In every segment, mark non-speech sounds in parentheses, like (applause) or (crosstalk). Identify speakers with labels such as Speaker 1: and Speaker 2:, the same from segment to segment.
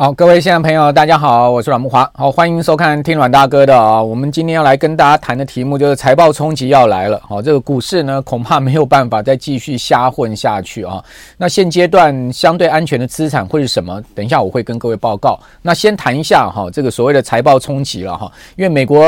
Speaker 1: 好，各位现场朋友，大家好，我是阮木华，好，欢迎收看听阮大哥的啊。我们今天要来跟大家谈的题目就是财报冲击要来了。好，这个股市呢，恐怕没有办法再继续瞎混下去啊。那现阶段相对安全的资产会是什么？等一下我会跟各位报告。那先谈一下哈，这个所谓的财报冲击了哈，因为美国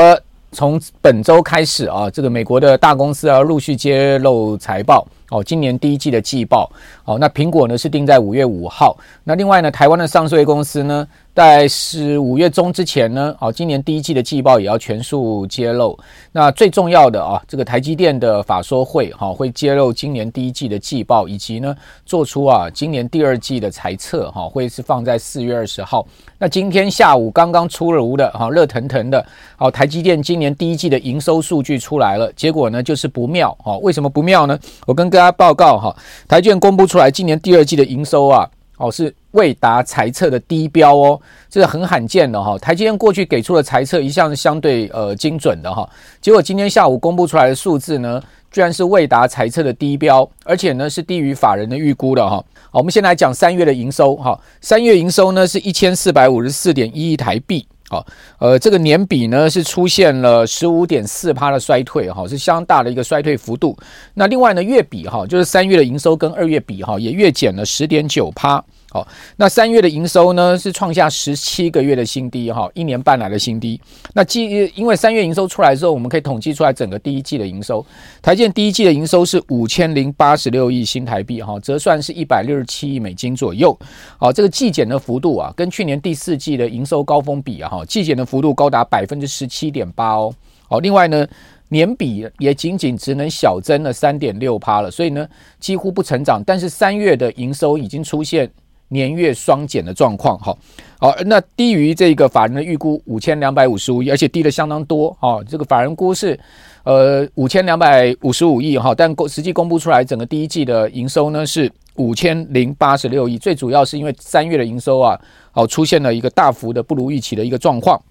Speaker 1: 从本周开始啊，这个美国的大公司啊陆续揭露财报。哦，今年第一季的季报，哦，那苹果呢是定在五月五号，那另外呢，台湾的上市公司呢，在是五月中之前呢，哦，今年第一季的季报也要全数揭露。那最重要的啊，这个台积电的法说会哈，会揭露今年第一季的季报，以及呢，做出啊今年第二季的财测哈，会是放在四月二十号。那今天下午刚刚出炉的哈，热腾腾的，哦，台积电今年第一季的营收数据出来了，结果呢就是不妙哈。为什么不妙呢？我跟大家报告哈，台积电公布出来今年第二季的营收啊。哦，是未达财测的低标哦，这是很罕见的哈。台积电过去给出的财测一向是相对呃精准的哈，结果今天下午公布出来的数字呢，居然是未达财测的低标，而且呢是低于法人的预估的哈。好，我们先来讲三月的营收哈，三月营收呢是一千四百五十四点一亿台币。好，呃，这个年比呢是出现了十五点四趴的衰退，哈，是相当大的一个衰退幅度。那另外呢，月比哈，就是三月的营收跟二月比哈，也月减了十点九趴。好，那三月的营收呢是创下十七个月的新低哈，一年半来的新低。那季因为三月营收出来之后，我们可以统计出来整个第一季的营收。台建第一季的营收是五千零八十六亿新台币哈，折算是一百六十七亿美金左右。好，这个季减的幅度啊，跟去年第四季的营收高峰比啊哈，季减的幅度高达百分之十七点八哦。好，另外呢，年比也仅仅只能小增了三点六趴了，所以呢几乎不成长。但是三月的营收已经出现。年月双减的状况，哈，好，那低于这个法人的预估五千两百五十五亿，而且低的相当多，哈，这个法人估是呃五千两百五十五亿，哈，但公实际公布出来整个第一季的营收呢是五千零八十六亿，最主要是因为三月的营收啊，好出现了一个大幅的不如预期的一个状况，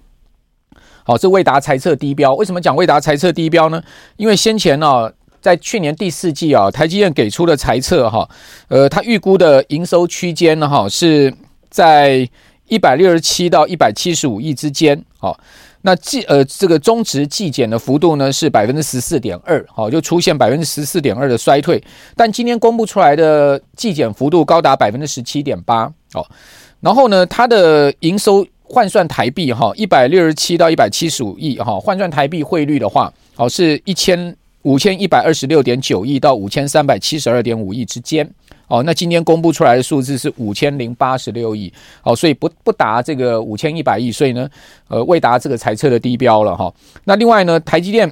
Speaker 1: 好，这未达财测低标，为什么讲未达财测低标呢？因为先前呢、在去年第四季啊，台积电给出的财测哈，呃，他预估的营收区间呢哈，是在一百六十七到一百七十五亿之间，好，那季呃这个中值季减的幅度呢是百分之十四点二，好，就出现百分之十四点二的衰退，但今天公布出来的季减幅度高达百分之十七点八，哦，然后呢，它的营收换算台币哈，一百六十七到一百七十五亿哈，换算台币汇率的话，好是一千。五千一百二十六点九亿到五千三百七十二点五亿之间，哦，那今天公布出来的数字是五千零八十六亿，哦，所以不不达这个五千一百亿，所以呢，呃，未达这个财测的低标了哈。那另外呢，台积电。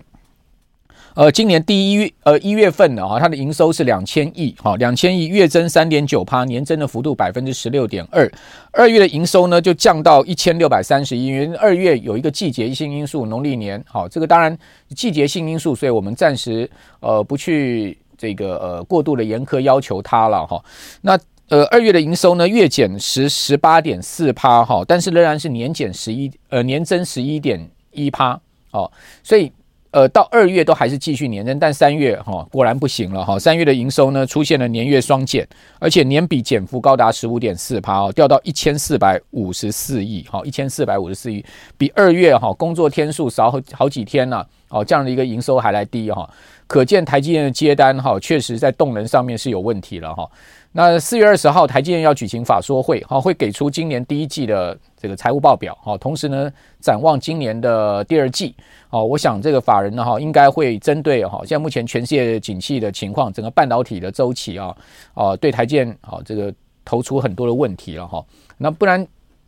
Speaker 1: 呃，今年第一月呃一月份的哈，它的营收是两千亿，哈，两千亿月增三点九趴，年增的幅度百分之十六点二。二月的营收呢就降到一千六百三十亿，因为二月有一个季节性因素，农历年，好，这个当然季节性因素，所以我们暂时呃不去这个呃过度的严苛要求它了哈。那呃二月的营收呢月减十十八点四趴哈，但是仍然是年减十一呃年增十一点一趴哦，所以。呃，到二月都还是继续年增，但三月哈、果然不行了哈、三月的营收呢出现了年月双减，而且年比减幅高达十五点四趴哦，掉到一千四百五十四亿哈，一千四百五十四亿，比二月哈、工作天数少好好几天了哦，这样的一个营收还来低哈、可见台积电的接单哈、哦、确实在动能上面是有问题了哈。那四月二十号，台积电要举行法说会，哈，会给出今年第一季的这个财务报表，哈，同时呢，展望今年的第二季，哦，我想这个法人呢，哈，应该会针对哈，现在目前全世界景气的情况，整个半导体的周期啊，哦，对台积电，啊，这个投出很多的问题了，哈，那不然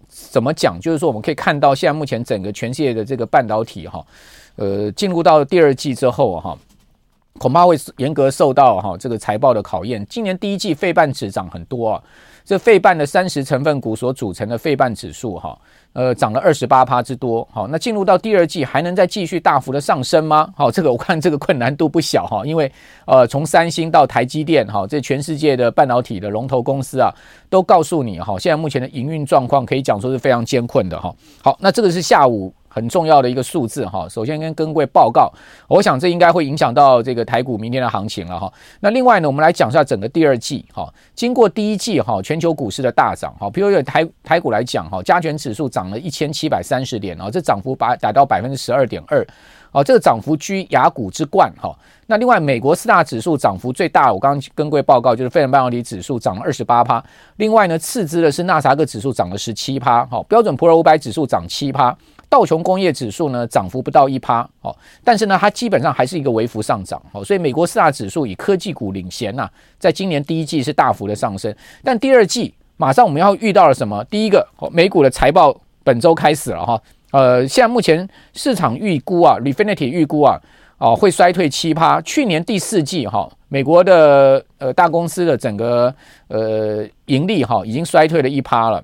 Speaker 1: 怎么讲？就是说，我们可以看到，现在目前整个全世界的这个半导体，哈，呃，进入到第二季之后，哈。恐怕会严格受到哈这个财报的考验。今年第一季费半指涨很多啊，这费半的三十成分股所组成的费半指数哈，呃涨了二十八趴之多。好，那进入到第二季还能再继续大幅的上升吗？好，这个我看这个困难度不小哈，因为呃从三星到台积电哈，这全世界的半导体的龙头公司啊，都告诉你哈，现在目前的营运状况可以讲说是非常艰困的哈。好，那这个是下午很重要的一个数字哈。首先跟各位报告，我想这应该会影响到这个台股明天的行情了哈。那另外呢，我们来讲一下整个第二季哈。经过第一季哈，全球股市的大涨哈，比如台台股来讲哈，加权指数涨了一千七百三十点啊，这涨幅达达到百分之十二点二。哦，这个涨幅居亚股之冠哈。那另外，美国四大指数涨幅最大，我刚刚跟各位报告就是费城半导体指数涨了二十八趴。另外呢，次之的是纳斯达克指数涨了十七趴。好，标准普尔五百指数涨七趴，道琼工业指数呢涨幅不到一趴。哦，但是呢，它基本上还是一个微幅上涨。哦，所以美国四大指数以科技股领衔呐，在今年第一季是大幅的上升，但第二季马上我们要遇到了什么？第一个，美股的财报本周开始了哈。呃，现在目前市场预估啊，Refinitiv 预估啊，哦、会衰退七趴。去年第四季哈、哦，美国的呃大公司的整个呃盈利哈、哦，已经衰退了一趴了。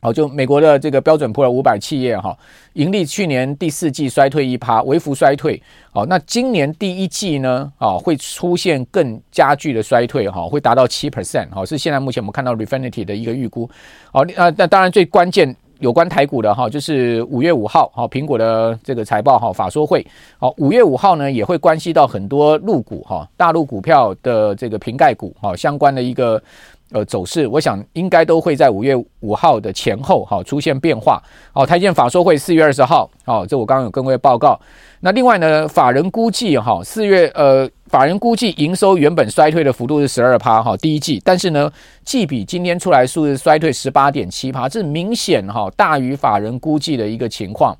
Speaker 1: 好、就美国的这个标准普尔五百企业哈、盈利去年第四季衰退一趴，微幅衰退。好、那今年第一季呢，啊、会出现更加剧的衰退哈、会达到七 percent。好、是现在目前我们看到 Refinitiv 的一个预估。好、那那当然最关键。有关台股的哈，就是五月五号哈，苹果的这个财报哈，法说会好，五月五号呢也会关系到很多陆股哈，大陆股票的这个瓶盖股哈相关的一个呃走势，我想应该都会在五月五号的前后哈出现变化。好，台积电法说会四月二十号，好，这我刚刚有跟各位报告。那另外呢，法人估计哈，四月呃。法人估计营收原本衰退的幅度是十二趴哈，第一季，但是呢，季比今天出来数字衰退十八点七趴，这明显哈大于法人估计的一个情况。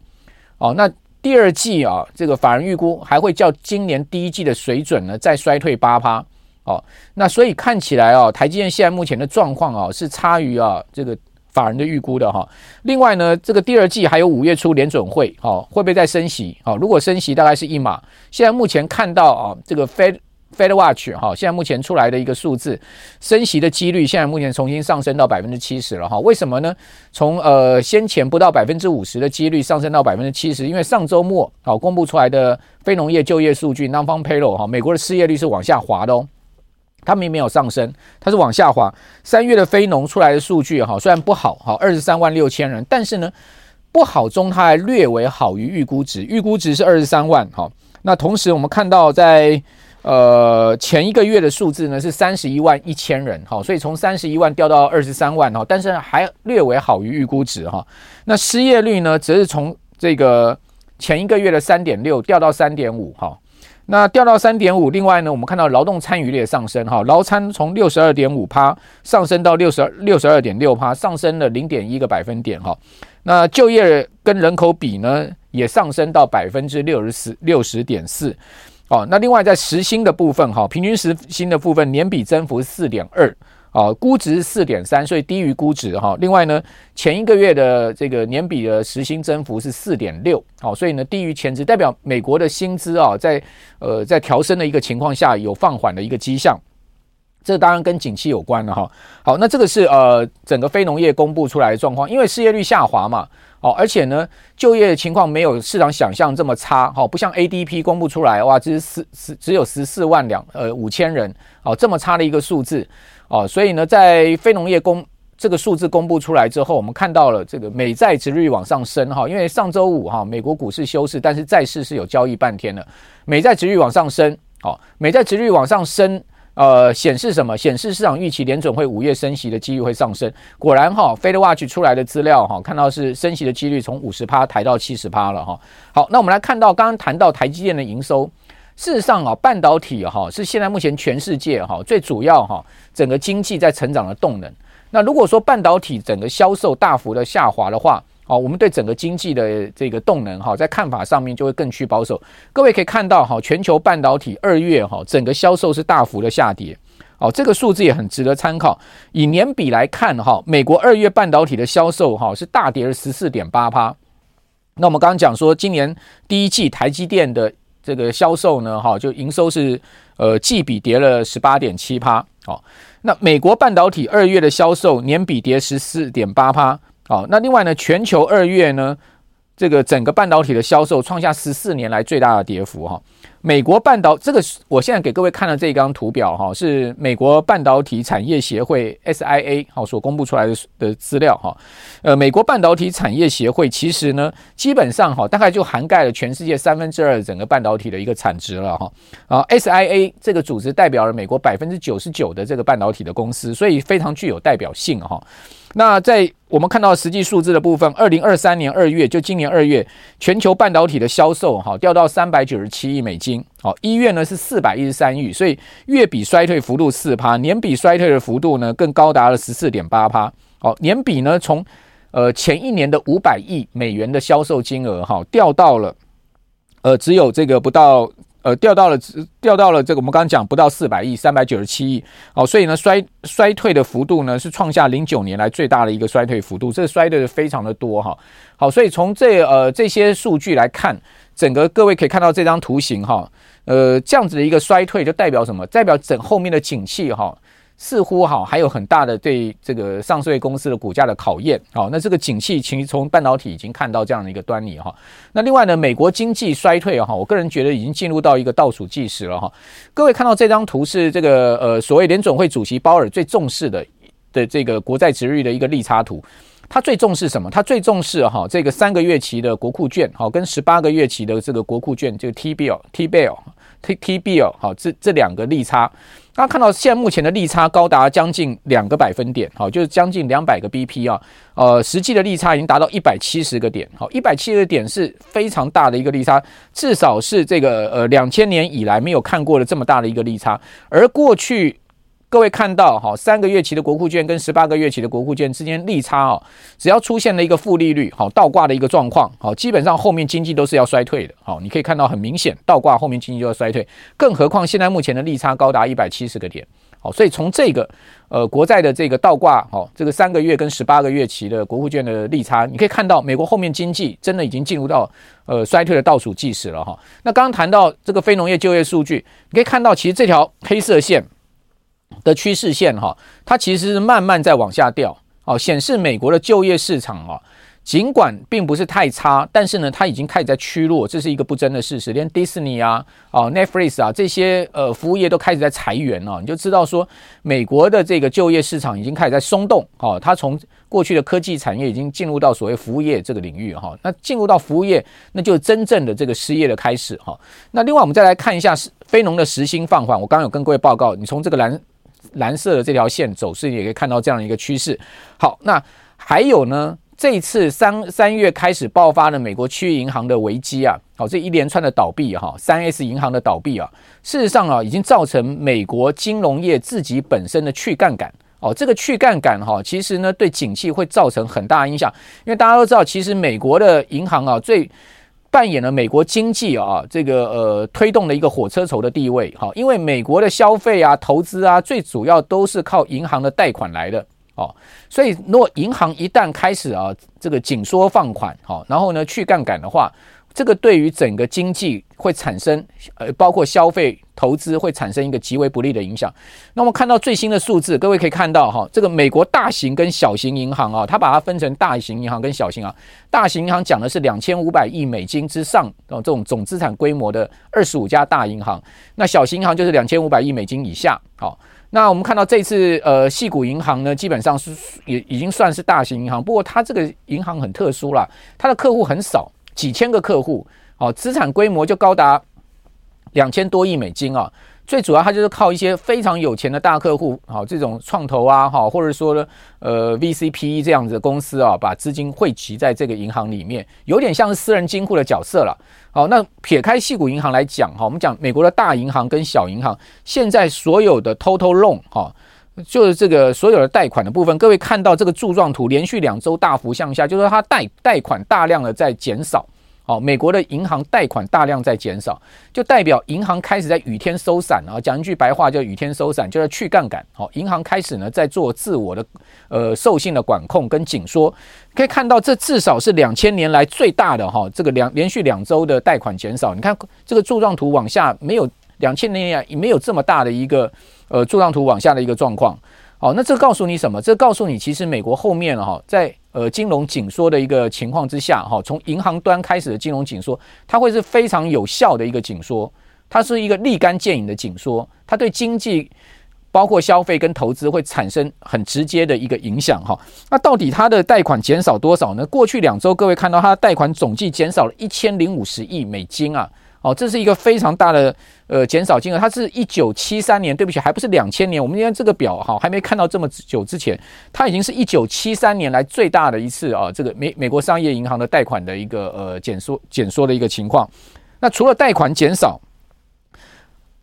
Speaker 1: 哦，那第二季啊，这个法人预估还会较今年第一季的水准呢再衰退八趴。哦，那所以看起来哦，台积电现在目前的状况啊是差于啊这个。法人的预估的哈，另外呢，这个第二季还有五月初联准会，哈，会不会再升息？哈，如果升息，大概是一码。现在目前看到啊，这个 Fed Fed Watch 哈，现在目前出来的一个数字，升息的几率现在目前重新上升到百分之七十了哈。为什么呢？从呃先前不到百分之五十的几率上升到百分之七十，因为上周末好公布出来的非农业就业数据 Non-Farm Payroll 哈，美国的失业率是往下滑的哦。它并没有上升，它是往下滑。三月的非农出来的数据哈，虽然不好哈，二十三万六千人，但是呢，不好中它还略微好于预估值，预估值是二十三万哈。那同时我们看到在呃前一个月的数字呢是三十一万一千人哈，所以从三十一万掉到二十三万哈，但是还略微好于预估值哈。那失业率呢，则是从这个前一个月的三点六掉到三点五哈。那掉到三点五，另外呢，我们看到劳动参与率上升，哈，劳参从六十二点五趴上升到六十二六十二点六趴，上升了零点一个百分点，哈。那就业跟人口比呢，也上升到百分之六十四六十点四，哦。那另外在时薪的部分，哈，平均时薪的部分年比增幅四点二。啊，估值四点三，所以低于估值哈。另外呢，前一个月的这个年比的时薪增幅是四点六，好，所以呢低于前值，代表美国的薪资啊，在呃在调升的一个情况下有放缓的一个迹象。这当然跟景气有关了哈。好，那这个是呃整个非农业公布出来的状况，因为失业率下滑嘛，哦，而且呢就业情况没有市场想象这么差，好，不像 ADP 公布出来哇，只是十十只有十四万两呃五千人，哦，这么差的一个数字。哦，所以呢，在非农业公这个数字公布出来之后，我们看到了这个美债殖利率往上升哈，因为上周五哈，美国股市休市，但是债市是有交易半天的，美债殖利率往上升，好，美债殖利率往上升，呃，显示什么？显示市场预期联准会五月升息的几率会上升。果然哈，Fed Watch 出来的资料哈，看到是升息的几率从五十趴抬到七十趴了哈。好，那我们来看到刚刚谈到台积电的营收。事实上啊，半导体哈是现在目前全世界哈最主要哈整个经济在成长的动能。那如果说半导体整个销售大幅的下滑的话，哦，我们对整个经济的这个动能哈在看法上面就会更趋保守。各位可以看到哈，全球半导体二月哈整个销售是大幅的下跌。哦，这个数字也很值得参考。以年比来看哈，美国二月半导体的销售哈是大跌了十四点八趴。那我们刚刚讲说，今年第一季台积电的这个销售呢，哈，就营收是呃季比跌了十八点七趴，好，那美国半导体二月的销售年比跌十四点八趴，好，那另外呢，全球二月呢这个整个半导体的销售创下十四年来最大的跌幅哈。美国半导这个，我现在给各位看的这一张图表哈，是美国半导体产业协会 SIA 好所公布出来的的资料哈。呃，美国半导体产业协会其实呢，基本上哈，大概就涵盖了全世界三分之二整个半导体的一个产值了哈。啊，SIA 这个组织代表了美国百分之九十九的这个半导体的公司，所以非常具有代表性哈。那在我们看到实际数字的部分，二零二三年二月，就今年二月，全球半导体的销售哈掉到三百九十七亿美金，好，一月呢是四百一十三亿，所以月比衰退幅度四趴，年比衰退的幅度呢更高达了十四点八趴，好，年比呢从呃前一年的五百亿美元的销售金额哈掉到了呃只有这个不到。呃，掉到了，掉到了这个，我们刚刚讲不到四百亿，三百九十七亿，哦，所以呢，衰衰退的幅度呢是创下零九年来最大的一个衰退幅度，这衰退的非常的多哈。好，所以从这呃这些数据来看，整个各位可以看到这张图形哈，呃，这样子的一个衰退就代表什么？代表整后面的景气哈。似乎哈还有很大的对这个上市公司的股价的考验，好，那这个景气其实从半导体已经看到这样的一个端倪哈。那另外呢，美国经济衰退哈，我个人觉得已经进入到一个倒数计时了哈。各位看到这张图是这个呃所谓联总会主席鲍尔最重视的的这个国债殖率的一个利差图，他最重视什么？他最重视哈这个三个月期的国库券好跟十八个月期的这个国库券，这个 T bill T bill T T B 哦好这这两个利差。大家看到现在目前的利差高达将近两个百分点，好，就是将近两百个 BP 啊，呃，实际的利差已经达到一百七十个点，好，一百七十个点是非常大的一个利差，至少是这个呃两千年以来没有看过的这么大的一个利差，而过去。各位看到哈，三个月期的国库券跟十八个月期的国库券之间利差哦，只要出现了一个负利率，好倒挂的一个状况，好基本上后面经济都是要衰退的，好你可以看到很明显倒挂后面经济就要衰退，更何况现在目前的利差高达一百七十个点，好所以从这个呃国债的这个倒挂，好这个三个月跟十八个月期的国库券的利差，你可以看到美国后面经济真的已经进入到呃衰退的倒数计时了哈。那刚刚谈到这个非农业就业数据，你可以看到其实这条黑色线。的趋势线哈，它其实是慢慢在往下掉，哦，显示美国的就业市场啊，尽管并不是太差，但是呢，它已经开始在趋弱，这是一个不争的事实。连迪士尼啊、哦 Netflix 啊这些呃服务业都开始在裁员了，你就知道说，美国的这个就业市场已经开始在松动，哦，它从过去的科技产业已经进入到所谓服务业这个领域哈，那进入到服务业，那就真正的这个失业的开始哈。那另外我们再来看一下是非农的时薪放缓，我刚刚有跟各位报告，你从这个蓝。蓝色的这条线走势，也可以看到这样的一个趋势。好，那还有呢？这次三三月开始爆发的美国区域银行的危机啊，好，这一连串的倒闭哈，三 S 银行的倒闭啊，事实上啊，已经造成美国金融业自己本身的去杠杆哦。这个去杠杆哈，其实呢，对景气会造成很大影响，因为大家都知道，其实美国的银行啊，最扮演了美国经济啊这个呃推动的一个火车头的地位哈，因为美国的消费啊、投资啊，最主要都是靠银行的贷款来的哦，所以如果银行一旦开始啊这个紧缩放款好，然后呢去杠杆的话。这个对于整个经济会产生，呃，包括消费、投资会产生一个极为不利的影响。那我们看到最新的数字，各位可以看到哈，这个美国大型跟小型银行啊，它把它分成大型银行跟小型银行。大型银行讲的是两千五百亿美金之上哦，这种总资产规模的二十五家大银行。那小型银行就是两千五百亿美金以下。好，那我们看到这次呃，矽谷银行呢，基本上是也已经算是大型银行，不过它这个银行很特殊啦，它的客户很少。几千个客户，哦，资产规模就高达两千多亿美金啊！最主要，它就是靠一些非常有钱的大客户，好，这种创投啊，哈，或者说呢，呃，VCPE 这样子的公司啊，把资金汇集在这个银行里面，有点像是私人金库的角色了。好，那撇开矽谷银行来讲，哈，我们讲美国的大银行跟小银行，现在所有的 total loan，哈，就是这个所有的贷款的部分，各位看到这个柱状图，连续两周大幅向下，就是说它贷贷款大量的在减少。好，美国的银行贷款大量在减少，就代表银行开始在雨天收伞啊。讲一句白话，叫雨天收伞，就是去杠杆。好，银行开始呢在做自我的呃授信的管控跟紧缩。可以看到，这至少是两千年来最大的哈，这个两连续两周的贷款减少。你看这个柱状图往下，没有两千年来没有这么大的一个呃柱状图往下的一个状况。哦，那这告诉你什么？这告诉你，其实美国后面哈，在呃金融紧缩的一个情况之下，哈，从银行端开始的金融紧缩，它会是非常有效的一个紧缩，它是一个立竿见影的紧缩，它对经济包括消费跟投资会产生很直接的一个影响哈。那到底它的贷款减少多少呢？过去两周各位看到它的贷款总计减少了一千零五十亿美金啊。哦，这是一个非常大的呃减少金额，它是一九七三年，对不起，还不是两千年。我们今天这个表哈还没看到这么久之前，它已经是一九七三年来最大的一次啊，这个美美国商业银行的贷款的一个呃减缩减缩的一个情况。那除了贷款减少，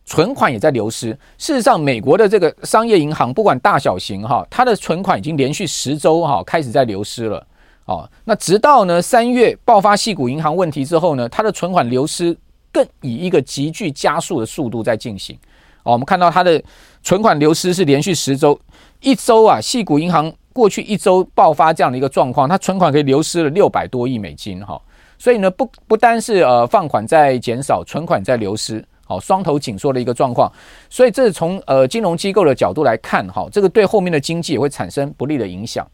Speaker 1: 存款也在流失。事实上，美国的这个商业银行不管大小型哈，它的存款已经连续十周哈开始在流失了。哦，那直到呢三月爆发矽谷银行问题之后呢，它的存款流失。更以一个急剧加速的速度在进行，哦，我们看到它的存款流失是连续十周，一周啊，矽谷银行过去一周爆发这样的一个状况，它存款可以流失了六百多亿美金哈，所以呢，不不单是呃放款在减少，存款在流失，好，双头紧缩的一个状况，所以这是从呃金融机构的角度来看哈，这个对后面的经济也会产生不利的影响。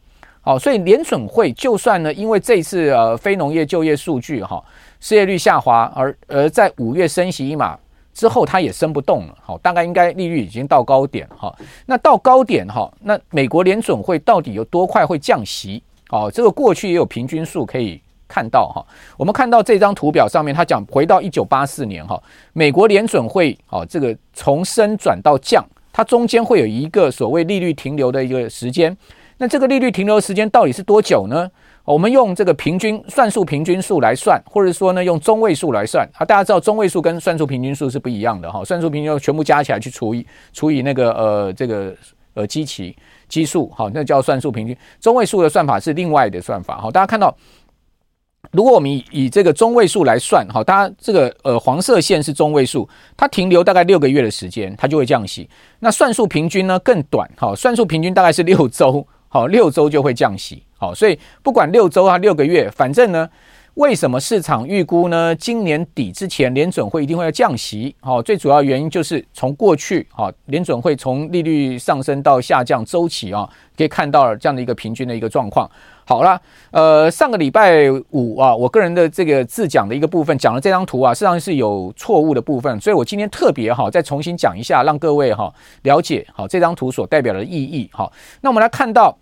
Speaker 1: 好，所以联准会就算呢，因为这次呃非农业就业数据哈，失业率下滑，而而在五月升息一码之后，它也升不动了。好，大概应该利率已经到高点哈。那到高点哈，那美国联准会到底有多快会降息？哦，这个过去也有平均数可以看到哈。我们看到这张图表上面，它讲回到一九八四年哈，美国联准会哦，这个从升转到降，它中间会有一个所谓利率停留的一个时间。那这个利率停留时间到底是多久呢？我们用这个平均算术平均数来算，或者说呢用中位数来算啊。大家知道中位数跟算术平均数是不一样的哈。算术平均数全部加起来去除以除以那个呃这个呃基期基数，好，那叫算术平均。中位数的算法是另外的算法。好，大家看到，如果我们以以这个中位数来算，好，大家这个呃黄色线是中位数，它停留大概六个月的时间，它就会降息。那算术平均呢更短，好，算术平均大概是六周。好，六周就会降息。好，所以不管六周啊，六个月，反正呢，为什么市场预估呢？今年底之前联准会一定会要降息。好，最主要原因就是从过去啊，联准会从利率上升到下降周期啊，可以看到了这样的一个平均的一个状况。好了，呃，上个礼拜五啊，我个人的这个自讲的一个部分讲了这张图啊，实际上是有错误的部分，所以我今天特别哈再重新讲一下，让各位哈了解好这张图所代表的意义。好，那我们来看到。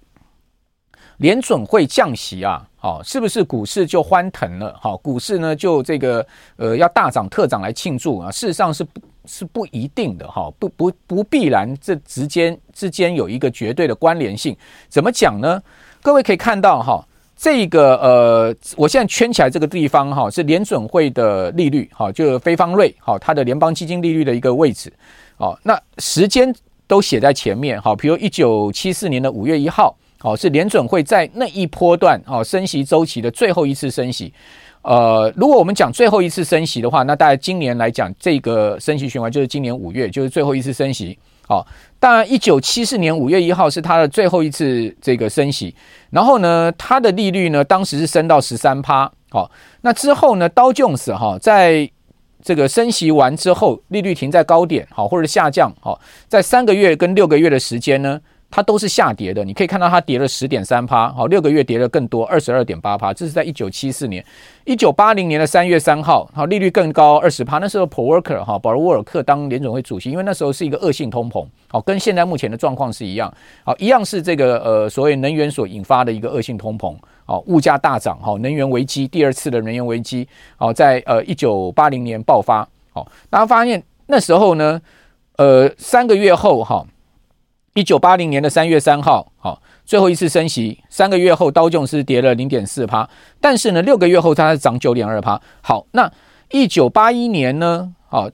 Speaker 1: 联准会降息啊，好，是不是股市就欢腾了？好，股市呢就这个呃要大涨特涨来庆祝啊？事实上是不，是不一定的哈，不不不必然这之间之间有一个绝对的关联性。怎么讲呢？各位可以看到哈，这个呃，我现在圈起来这个地方哈是联准会的利率，哈，就非方瑞，好，它的联邦基金利率的一个位置，哦，那时间都写在前面，好，比如一九七四年的五月一号。好，是联准会在那一波段哦升息周期的最后一次升息。呃，如果我们讲最后一次升息的话，那大概今年来讲，这个升息循环就是今年五月，就是最后一次升息。好，当然一九七四年五月一号是它的最后一次这个升息。然后呢，它的利率呢，当时是升到十三趴。好，那之后呢，道琼斯哈，在这个升息完之后，利率停在高点，好，或者下降，好，在三个月跟六个月的时间呢。它都是下跌的，你可以看到它跌了十点三趴，好，六个月跌了更多，二十二点八趴。这是在一九七四年，一九八零年的三月三号，好，利率更高二十趴。那时候鲍沃克哈，保罗沃尔克当联总会主席，因为那时候是一个恶性通膨，好，跟现在目前的状况是一样，好，一样是这个呃所谓能源所引发的一个恶性通膨，好，物价大涨，好，能源危机，第二次的能源危机，好，在呃一九八零年爆发，好，大家发现那时候呢，呃，三个月后哈。一九八零年的三月三号，好，最后一次升息，三个月后，刀琼斯跌了零点四趴，但是呢，六个月后它是涨九点二趴。好，那一九八一年呢，好，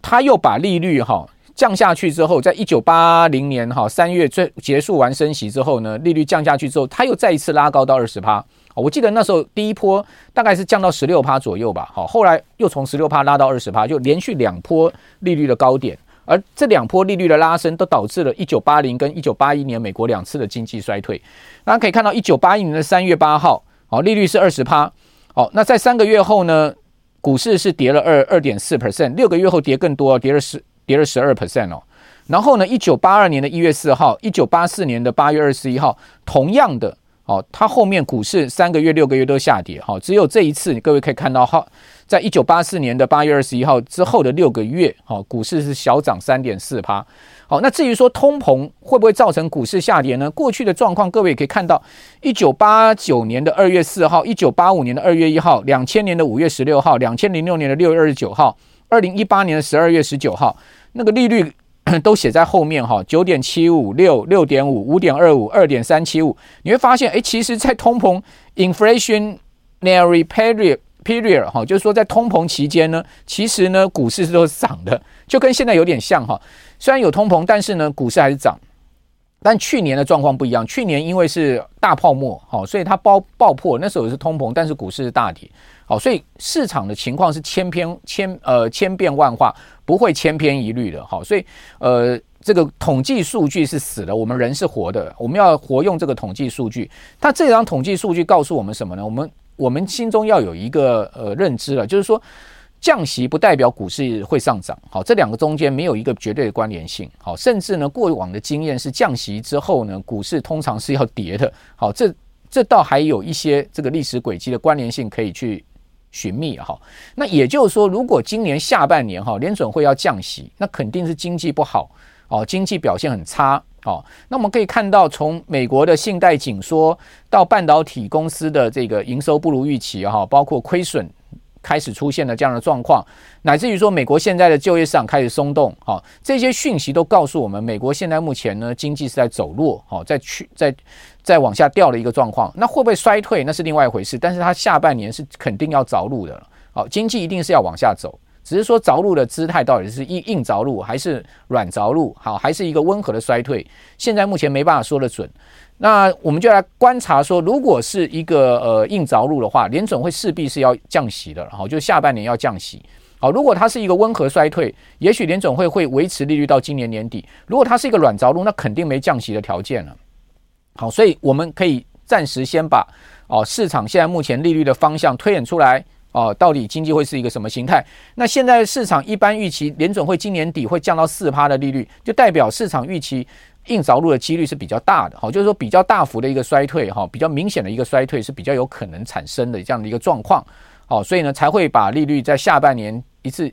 Speaker 1: 他又把利率哈降下去之后，在一九八零年哈三月最结束完升息之后呢，利率降下去之后，他又再一次拉高到二十趴。我记得那时候第一波大概是降到十六趴左右吧，好，后来又从十六趴拉到二十趴，就连续两波利率的高点。而这两波利率的拉升，都导致了1980跟1981年美国两次的经济衰退。大家可以看到，1981年的3月8号，好，利率是二十趴，好，那在三个月后呢，股市是跌了二二点四 percent，六个月后跌更多，跌了十跌了十二 percent 哦。然后呢，一九八二年的一月四号，一九八四年的八月二十一号，同样的。哦，它后面股市三个月、六个月都下跌，哈，只有这一次，各位可以看到，哈，在一九八四年的八月二十一号之后的六个月，哈，股市是小涨三点四趴。好，那至于说通膨会不会造成股市下跌呢？过去的状况，各位也可以看到，一九八九年的二月四号，一九八五年的二月一号，两千年的五月十六号，两千零六年的六月二十九号，二零一八年的十二月十九号，那个利率。都写在后面哈，九点七五六、六点五、五点二五、二点三七五，你会发现，哎，其实，在通膨 （inflationary period） period 哈，就是说在通膨期间呢，其实呢，股市是都是涨的，就跟现在有点像哈。虽然有通膨，但是呢，股市还是涨。但去年的状况不一样，去年因为是大泡沫，好，所以它爆爆破，那时候是通膨，但是股市是大跌，好，所以市场的情况是千篇千呃千变万化，不会千篇一律的，好，所以呃这个统计数据是死的，我们人是活的，我们要活用这个统计数据。它这张统计数据告诉我们什么呢？我们我们心中要有一个呃认知了，就是说。降息不代表股市会上涨，好，这两个中间没有一个绝对的关联性，好，甚至呢，过往的经验是降息之后呢，股市通常是要跌的，好，这这倒还有一些这个历史轨迹的关联性可以去寻觅，哈，那也就是说，如果今年下半年哈联准会要降息，那肯定是经济不好，哦，经济表现很差，哦，那我们可以看到，从美国的信贷紧缩到半导体公司的这个营收不如预期，哈，包括亏损。开始出现了这样的状况，乃至于说美国现在的就业市场开始松动，好，这些讯息都告诉我们，美国现在目前呢经济是在走弱，好，在去在在往下掉的一个状况。那会不会衰退，那是另外一回事。但是它下半年是肯定要着陆的，好，经济一定是要往下走，只是说着陆的姿态到底是硬硬着陆还是软着陆，好，还是一个温和的衰退，现在目前没办法说得准。那我们就来观察说，如果是一个呃硬着陆的话，联准会势必是要降息的，好，就下半年要降息。好，如果它是一个温和衰退，也许联准会会维持利率到今年年底。如果它是一个软着陆，那肯定没降息的条件了。好，所以我们可以暂时先把哦市场现在目前利率的方向推演出来哦，到底经济会是一个什么形态？那现在市场一般预期联准会今年底会降到四趴的利率，就代表市场预期。硬着陆的几率是比较大的，好，就是说比较大幅的一个衰退，哈，比较明显的一个衰退是比较有可能产生的这样的一个状况，好，所以呢才会把利率在下半年一次，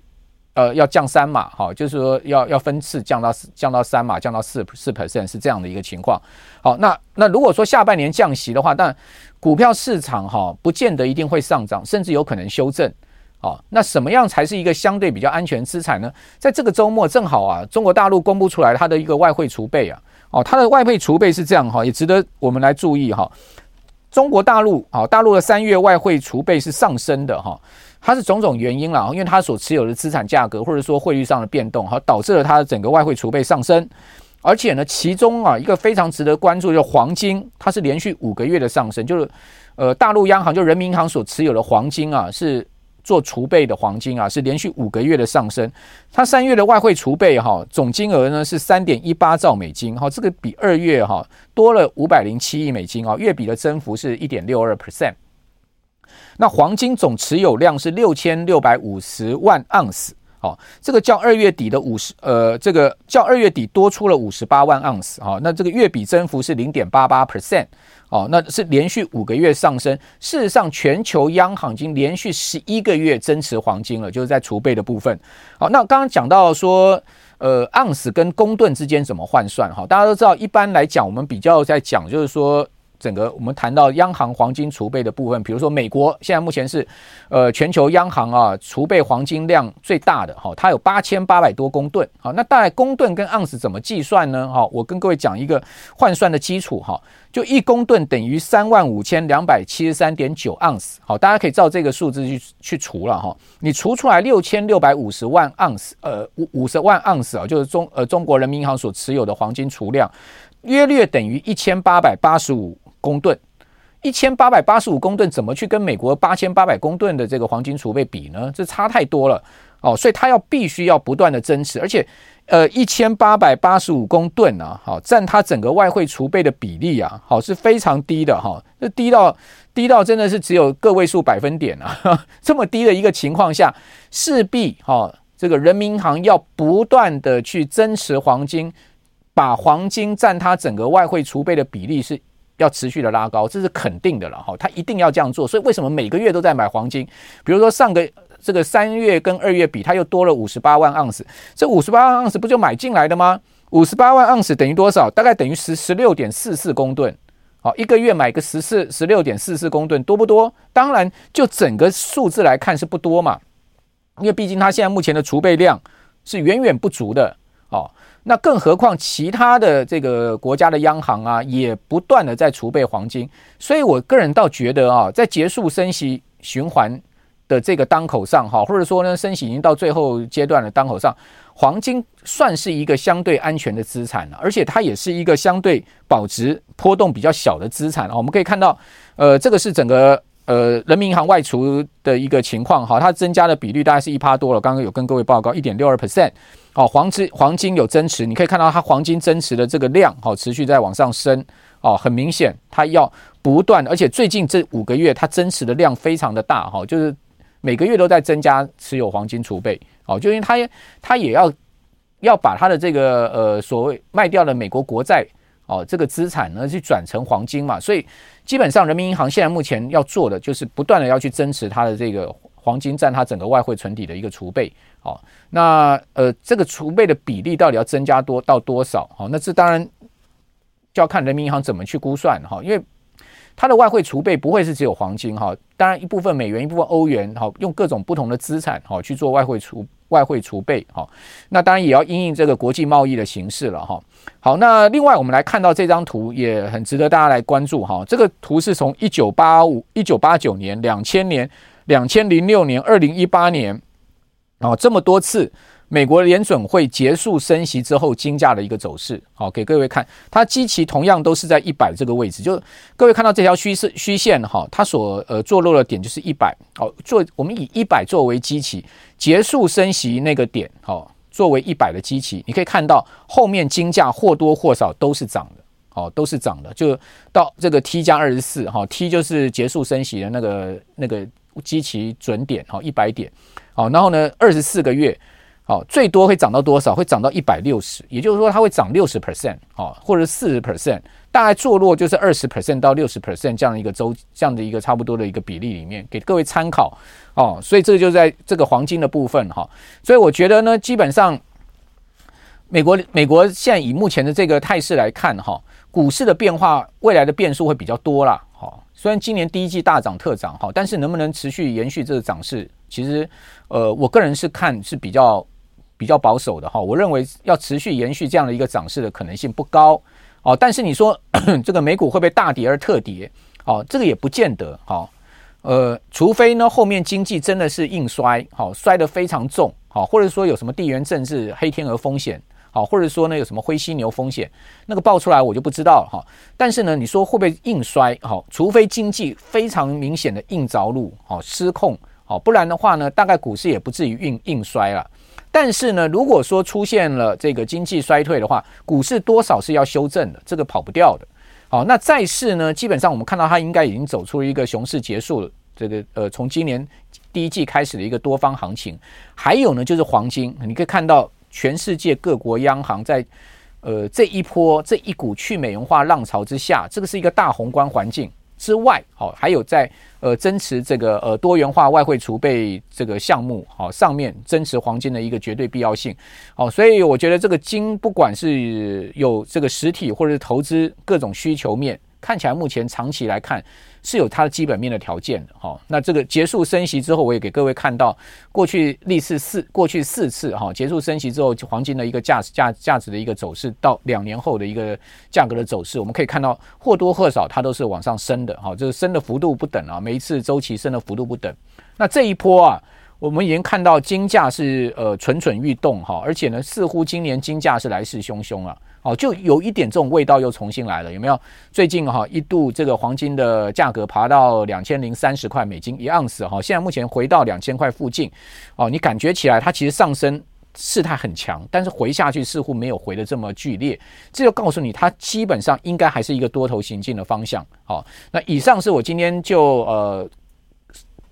Speaker 1: 呃，要降三码，好，就是说要要分次降到降到三码，降到四四 percent 是这样的一个情况，好，那那如果说下半年降息的话，但股票市场哈不见得一定会上涨，甚至有可能修正。哦，那什么样才是一个相对比较安全资产呢？在这个周末正好啊，中国大陆公布出来它的一个外汇储备啊，哦，它的外汇储备是这样哈，也值得我们来注意哈。中国大陆啊，大陆的三月外汇储备是上升的哈，它是种种原因啦，因为它所持有的资产价格或者说汇率上的变动哈，导致了它的整个外汇储备上升，而且呢，其中啊一个非常值得关注就黄金，它是连续五个月的上升，就是呃大陆央行就人民银行所持有的黄金啊是。做储备的黄金啊，是连续五个月的上升。它三月的外汇储备哈，总金额呢是三点一八兆美金哈，这个比二月哈多了五百零七亿美金啊，月比的增幅是一点六二 percent。那黄金总持有量是六千六百五十万盎司，哦，这个较二月底的五十呃，这个较二月底多出了五十八万盎司啊，那这个月比增幅是零点八八 percent。哦，那是连续五个月上升。事实上，全球央行已经连续十一个月增持黄金了，就是在储备的部分。好，那刚刚讲到说，呃，盎司跟公吨之间怎么换算？哈，大家都知道，一般来讲，我们比较在讲，就是说。整个我们谈到央行黄金储备的部分，比如说美国现在目前是，呃，全球央行啊储备黄金量最大的哈，它有八千八百多公吨。好，那大概公吨跟盎司怎么计算呢？哈，我跟各位讲一个换算的基础哈，就一公吨等于三万五千两百七十三点九盎司。好，大家可以照这个数字去去除了哈，你除出来六千六百五十万盎司，呃，五五十万盎司啊，就是中呃中国人民银行所持有的黄金储量，约略等于一千八百八十五。公吨一千八百八十五公吨，怎么去跟美国八千八百公吨的这个黄金储备比呢？这差太多了哦，所以它要必须要不断的增持，而且呃一千八百八十五公吨啊，好占它整个外汇储备的比例啊，好是非常低的哈，这低到低到真的是只有个位数百分点啊，(laughs) 这么低的一个情况下，势必哈这个人民银行要不断的去增持黄金，把黄金占它整个外汇储备的比例是要持续的拉高，这是肯定的了哈。它一定要这样做，所以为什么每个月都在买黄金？比如说上个这个三月跟二月比，它又多了五十八万盎司，这五十八万盎司不就买进来的吗？五十八万盎司等于多少？大概等于十十六点四四公吨。好，一个月买个十四十六点四四公吨，多不多？当然，就整个数字来看是不多嘛，因为毕竟它现在目前的储备量是远远不足的。哦，那更何况其他的这个国家的央行啊，也不断的在储备黄金。所以我个人倒觉得啊，在结束升息循环的这个当口上，哈，或者说呢，升息已经到最后阶段的当口上。黄金算是一个相对安全的资产了，而且它也是一个相对保值波动比较小的资产啊。我们可以看到，呃，这个是整个呃人民银行外储的一个情况哈，它增加的比率大概是一趴多了。刚刚有跟各位报告一点六二 percent，哦，黄金黄金有增持，你可以看到它黄金增持的这个量好持续在往上升哦，很明显它要不断，而且最近这五个月它增持的量非常的大哈，就是每个月都在增加持有黄金储备。哦，就因为它它也要要把它的这个呃所谓卖掉的美国国债哦这个资产呢去转成黄金嘛，所以基本上人民银行现在目前要做的就是不断的要去增持它的这个黄金占它整个外汇存底的一个储备。哦，那呃这个储备的比例到底要增加多到多少？哦，那这当然就要看人民银行怎么去估算哈，因为。它的外汇储备不会是只有黄金哈，当然一部分美元，一部分欧元哈，用各种不同的资产哈去做外汇储外汇储备哈，那当然也要因应这个国际贸易的形势了哈。好，那另外我们来看到这张图也很值得大家来关注哈。这个图是从一九八五、一九八九年、两千年、两千零六年、二零一八年啊这么多次。美国联准会结束升息之后，金价的一个走势，好，给各位看，它基期同样都是在一百这个位置，就各位看到这条虚线虚线哈，它所呃坐落的点就是一百，好，做我们以一百作为基期，结束升息那个点，好，作为一百的基期，你可以看到后面金价或多或少都是涨的，哦，都是涨的，就到这个 T 加二十四，哈，T 就是结束升息的那个那个基期准点，哈，一百点，好，然后呢，二十四个月。好，最多会涨到多少？会涨到一百六十，也就是说它会涨六十 percent，好，或者四十 percent，大概坐落就是二十 percent 到六十 percent 这样的一个周，这样的一个差不多的一个比例里面，给各位参考哦。所以这个就在这个黄金的部分哈。所以我觉得呢，基本上美国美国现在以目前的这个态势来看哈，股市的变化未来的变数会比较多啦。好，虽然今年第一季大涨特涨哈，但是能不能持续延续这个涨势，其实呃，我个人是看是比较。比较保守的哈，我认为要持续延续这样的一个涨势的可能性不高哦。但是你说 (coughs) 这个美股会不会大跌而特跌？哦，这个也不见得哈。呃，除非呢后面经济真的是硬摔，好摔得非常重，好，或者说有什么地缘政治黑天鹅风险，好，或者说呢有什么灰犀牛风险，那个爆出来我就不知道了哈。但是呢，你说会不会硬摔？好，除非经济非常明显的硬着陆，好失控，好，不然的话呢，大概股市也不至于硬硬摔了。但是呢，如果说出现了这个经济衰退的话，股市多少是要修正的，这个跑不掉的。好，那债市呢，基本上我们看到它应该已经走出一个熊市结束了，这个呃，从今年第一季开始的一个多方行情。还有呢，就是黄金，你可以看到全世界各国央行在呃这一波这一股去美元化浪潮之下，这个是一个大宏观环境。之外，好，还有在呃增持这个呃多元化外汇储备这个项目，好，上面增持黄金的一个绝对必要性，好，所以我觉得这个金不管是有这个实体或者是投资各种需求面，看起来目前长期来看。是有它的基本面的条件的哈，那这个结束升息之后，我也给各位看到过去历次四过去四次哈结束升息之后，黄金的一个价价价值的一个走势，到两年后的一个价格的走势，我们可以看到或多或少它都是往上升的哈，就是升的幅度不等啊，每一次周期升的幅度不等。那这一波啊，我们已经看到金价是呃蠢蠢欲动哈，而且呢，似乎今年金价是来势汹汹啊。哦，就有一点这种味道又重新来了，有没有？最近哈一度这个黄金的价格爬到两千零三十块美金一盎司哈，现在目前回到两千块附近。哦，你感觉起来它其实上升势态很强，但是回下去似乎没有回得这么剧烈，这就告诉你它基本上应该还是一个多头行进的方向。好，那以上是我今天就呃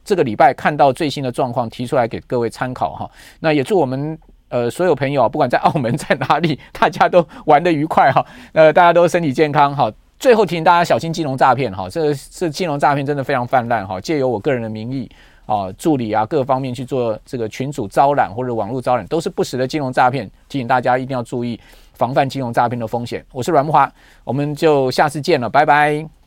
Speaker 1: 这个礼拜看到最新的状况提出来给各位参考哈。那也祝我们呃所有朋友啊不管在澳门在哪里，(laughs) 大家都玩得愉快哈。呃，大家都身体健康哈。最后提醒大家小心金融诈骗哈，这这金融诈骗真的非常泛滥哈，借由我个人的名义啊助理啊各方面去做这个群主招揽或者网络招揽，都是不实的金融诈骗，提醒大家一定要注意防范金融诈骗的风险。我是阮木华，我们就下次见了，拜拜。